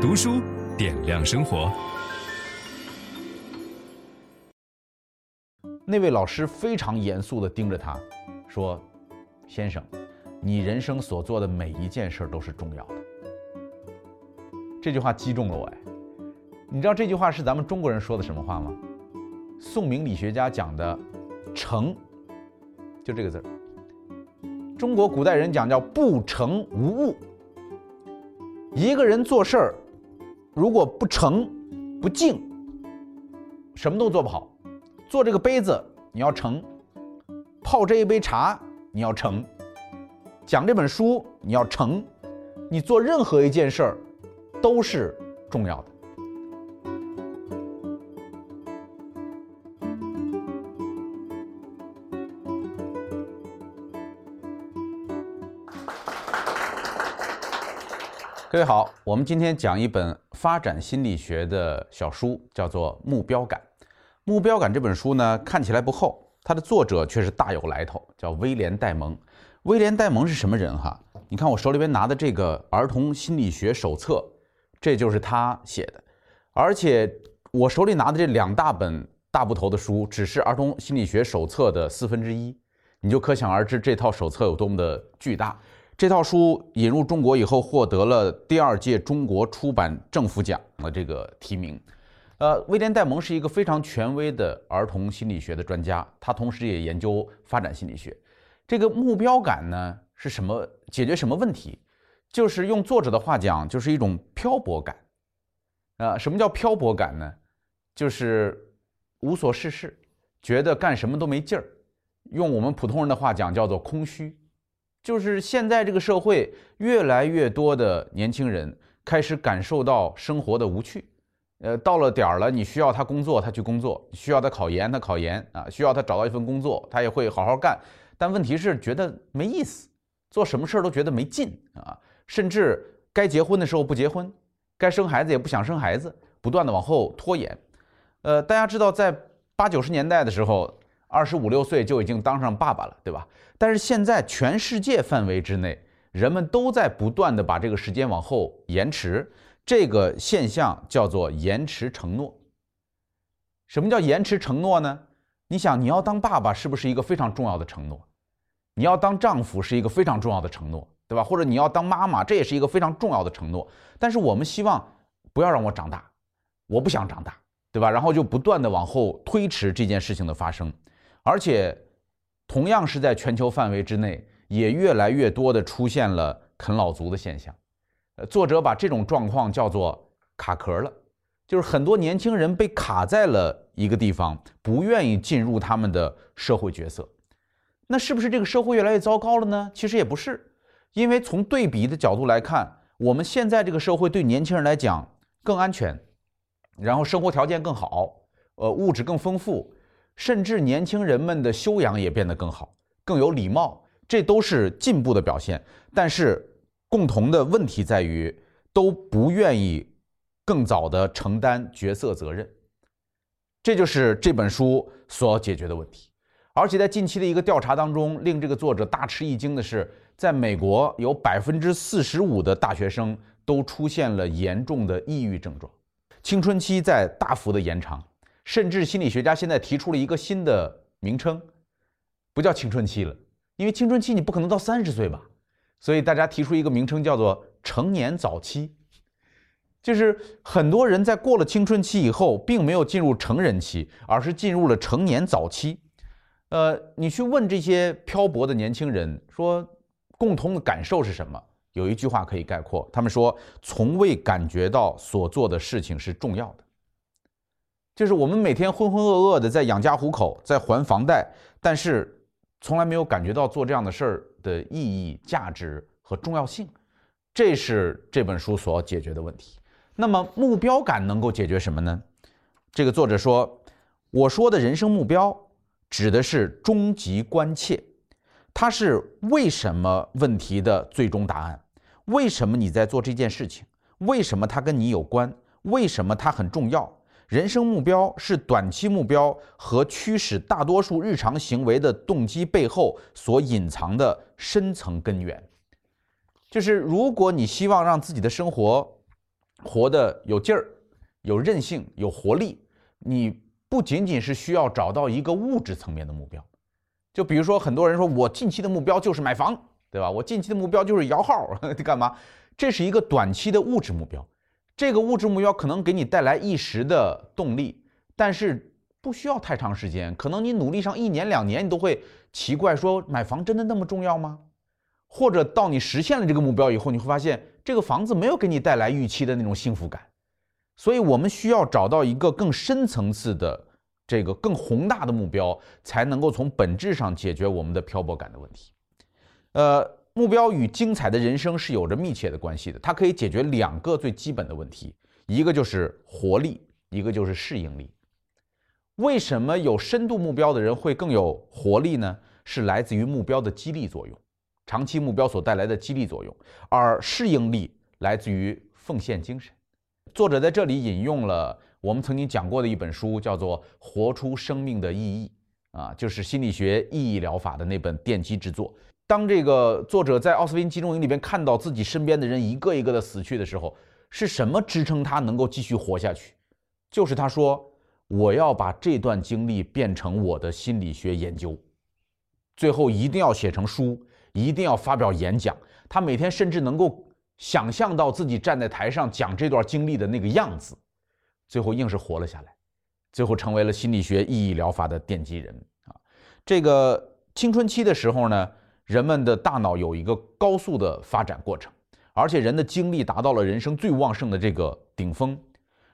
读书点亮生活。那位老师非常严肃地盯着他，说：“先生，你人生所做的每一件事都是重要的。”这句话击中了我哎。你知道这句话是咱们中国人说的什么话吗？宋明理学家讲的“诚”，就这个字儿。中国古代人讲叫“不诚无物”。一个人做事儿，如果不诚、不敬，什么都做不好。做这个杯子，你要诚；泡这一杯茶，你要诚；讲这本书，你要诚。你做任何一件事儿，都是重要的。各位好，我们今天讲一本发展心理学的小书，叫做《目标感》。《目标感》这本书呢，看起来不厚，它的作者却是大有来头，叫威廉·戴蒙。威廉·戴蒙是什么人哈？你看我手里边拿的这个儿童心理学手册，这就是他写的。而且我手里拿的这两大本大部头的书，只是儿童心理学手册的四分之一，你就可想而知这套手册有多么的巨大。这套书引入中国以后，获得了第二届中国出版政府奖的这个提名。呃，威廉·戴蒙是一个非常权威的儿童心理学的专家，他同时也研究发展心理学。这个目标感呢是什么？解决什么问题？就是用作者的话讲，就是一种漂泊感。呃，什么叫漂泊感呢？就是无所事事，觉得干什么都没劲儿。用我们普通人的话讲，叫做空虚。就是现在这个社会，越来越多的年轻人开始感受到生活的无趣。呃，到了点儿了，你需要他工作，他去工作；需要他考研，他考研啊；需要他找到一份工作，他也会好好干。但问题是，觉得没意思，做什么事儿都觉得没劲啊。甚至该结婚的时候不结婚，该生孩子也不想生孩子，不断的往后拖延。呃，大家知道，在八九十年代的时候，二十五六岁就已经当上爸爸了，对吧？但是现在全世界范围之内，人们都在不断地把这个时间往后延迟，这个现象叫做延迟承诺。什么叫延迟承诺呢？你想，你要当爸爸是不是一个非常重要的承诺？你要当丈夫是一个非常重要的承诺，对吧？或者你要当妈妈，这也是一个非常重要的承诺。但是我们希望不要让我长大，我不想长大，对吧？然后就不断地往后推迟这件事情的发生，而且。同样是在全球范围之内，也越来越多的出现了啃老族的现象。呃，作者把这种状况叫做卡壳了，就是很多年轻人被卡在了一个地方，不愿意进入他们的社会角色。那是不是这个社会越来越糟糕了呢？其实也不是，因为从对比的角度来看，我们现在这个社会对年轻人来讲更安全，然后生活条件更好，呃，物质更丰富。甚至年轻人们的修养也变得更好，更有礼貌，这都是进步的表现。但是共同的问题在于，都不愿意更早地承担角色责任。这就是这本书所要解决的问题。而且在近期的一个调查当中，令这个作者大吃一惊的是，在美国有百分之四十五的大学生都出现了严重的抑郁症状，青春期在大幅的延长。甚至心理学家现在提出了一个新的名称，不叫青春期了，因为青春期你不可能到三十岁吧，所以大家提出一个名称叫做成年早期，就是很多人在过了青春期以后，并没有进入成人期，而是进入了成年早期。呃，你去问这些漂泊的年轻人说，共同的感受是什么？有一句话可以概括，他们说，从未感觉到所做的事情是重要的。就是我们每天浑浑噩噩的在养家糊口，在还房贷，但是从来没有感觉到做这样的事儿的意义、价值和重要性，这是这本书所要解决的问题。那么目标感能够解决什么呢？这个作者说：“我说的人生目标指的是终极关切，它是为什么问题的最终答案。为什么你在做这件事情？为什么它跟你有关？为什么它很重要？”人生目标是短期目标和驱使大多数日常行为的动机背后所隐藏的深层根源。就是如果你希望让自己的生活活得有劲儿、有韧性、有活力，你不仅仅是需要找到一个物质层面的目标。就比如说，很多人说我近期的目标就是买房，对吧？我近期的目标就是摇号，干嘛？这是一个短期的物质目标。这个物质目标可能给你带来一时的动力，但是不需要太长时间。可能你努力上一年两年，你都会奇怪说，买房真的那么重要吗？或者到你实现了这个目标以后，你会发现这个房子没有给你带来预期的那种幸福感。所以我们需要找到一个更深层次的、这个更宏大的目标，才能够从本质上解决我们的漂泊感的问题。呃。目标与精彩的人生是有着密切的关系的，它可以解决两个最基本的问题，一个就是活力，一个就是适应力。为什么有深度目标的人会更有活力呢？是来自于目标的激励作用，长期目标所带来的激励作用，而适应力来自于奉献精神。作者在这里引用了我们曾经讲过的一本书，叫做《活出生命的意义》，啊，就是心理学意义疗法的那本奠基之作。当这个作者在奥斯汀集中营里边看到自己身边的人一个一个的死去的时候，是什么支撑他能够继续活下去？就是他说：“我要把这段经历变成我的心理学研究，最后一定要写成书，一定要发表演讲。”他每天甚至能够想象到自己站在台上讲这段经历的那个样子，最后硬是活了下来，最后成为了心理学意义疗法的奠基人啊！这个青春期的时候呢，人们的大脑有一个高速的发展过程，而且人的精力达到了人生最旺盛的这个顶峰。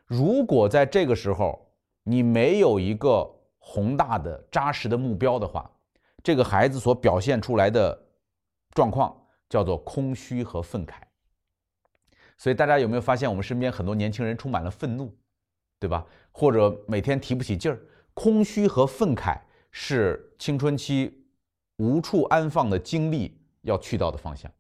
如果在这个时候你没有一个宏大的扎实的目标的话，这个孩子所表现出来的状况叫做空虚和愤慨。所以大家有没有发现，我们身边很多年轻人充满了愤怒，对吧？或者每天提不起劲儿，空虚和愤慨是青春期。无处安放的精力要去到的方向，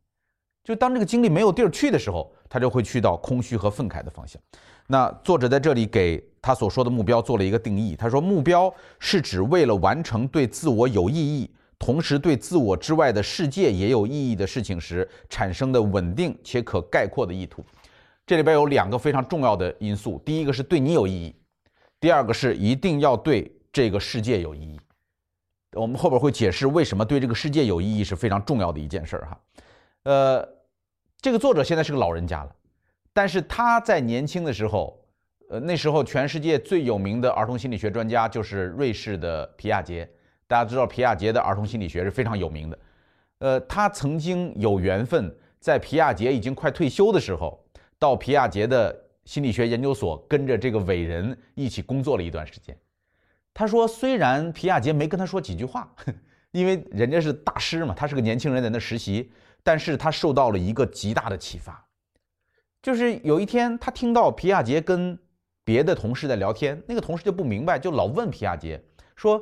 就当这个精力没有地儿去的时候，他就会去到空虚和愤慨的方向。那作者在这里给他所说的目标做了一个定义，他说目标是指为了完成对自我有意义，同时对自我之外的世界也有意义的事情时产生的稳定且可概括的意图。这里边有两个非常重要的因素，第一个是对你有意义，第二个是一定要对这个世界有意义。我们后边会解释为什么对这个世界有意义是非常重要的一件事儿哈。呃，这个作者现在是个老人家了，但是他在年轻的时候，呃，那时候全世界最有名的儿童心理学专家就是瑞士的皮亚杰。大家知道皮亚杰的儿童心理学是非常有名的。呃，他曾经有缘分在皮亚杰已经快退休的时候，到皮亚杰的心理学研究所跟着这个伟人一起工作了一段时间。他说：“虽然皮亚杰没跟他说几句话，因为人家是大师嘛，他是个年轻人在那实习，但是他受到了一个极大的启发，就是有一天他听到皮亚杰跟别的同事在聊天，那个同事就不明白，就老问皮亚杰说：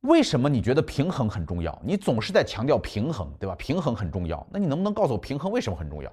为什么你觉得平衡很重要？你总是在强调平衡，对吧？平衡很重要，那你能不能告诉我平衡为什么很重要？”